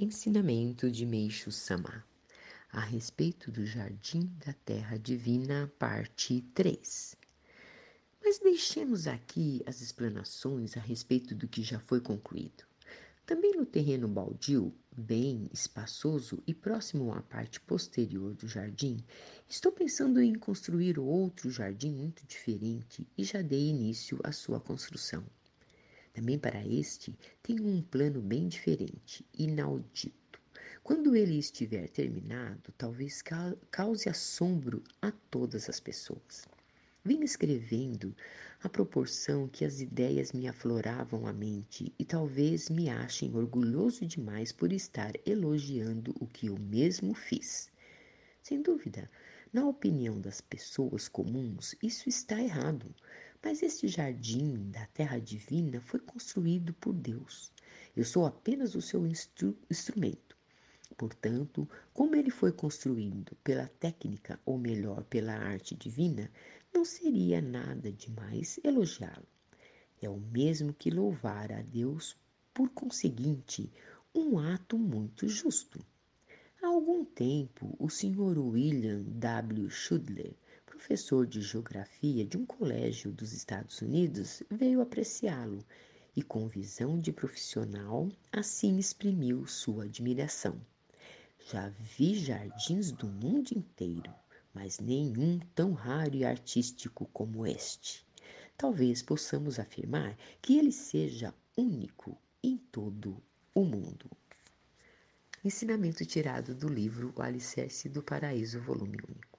Ensinamento de Meixo Sama a respeito do Jardim da Terra Divina, parte 3. Mas deixemos aqui as explanações a respeito do que já foi concluído. Também no terreno baldio, bem espaçoso e próximo à parte posterior do jardim, estou pensando em construir outro jardim muito diferente e já dei início à sua construção. Também para este tenho um plano bem diferente, inaudito. Quando ele estiver terminado, talvez cause assombro a todas as pessoas. Vim escrevendo à proporção que as ideias me afloravam à mente e talvez me achem orgulhoso demais por estar elogiando o que eu mesmo fiz. Sem dúvida, na opinião das pessoas comuns, isso está errado. Mas este jardim da terra divina foi construído por Deus. Eu sou apenas o seu instru instrumento. Portanto, como ele foi construído pela técnica, ou melhor, pela arte divina, não seria nada demais elogiá-lo. É o mesmo que louvar a Deus, por conseguinte, um ato muito justo. Há algum tempo, o Sr. William W. Schudler professor de geografia de um colégio dos Estados Unidos veio apreciá-lo e, com visão de profissional, assim exprimiu sua admiração. Já vi jardins do mundo inteiro, mas nenhum tão raro e artístico como este. Talvez possamos afirmar que ele seja único em todo o mundo. Ensinamento tirado do livro O Alicerce do Paraíso, volume único.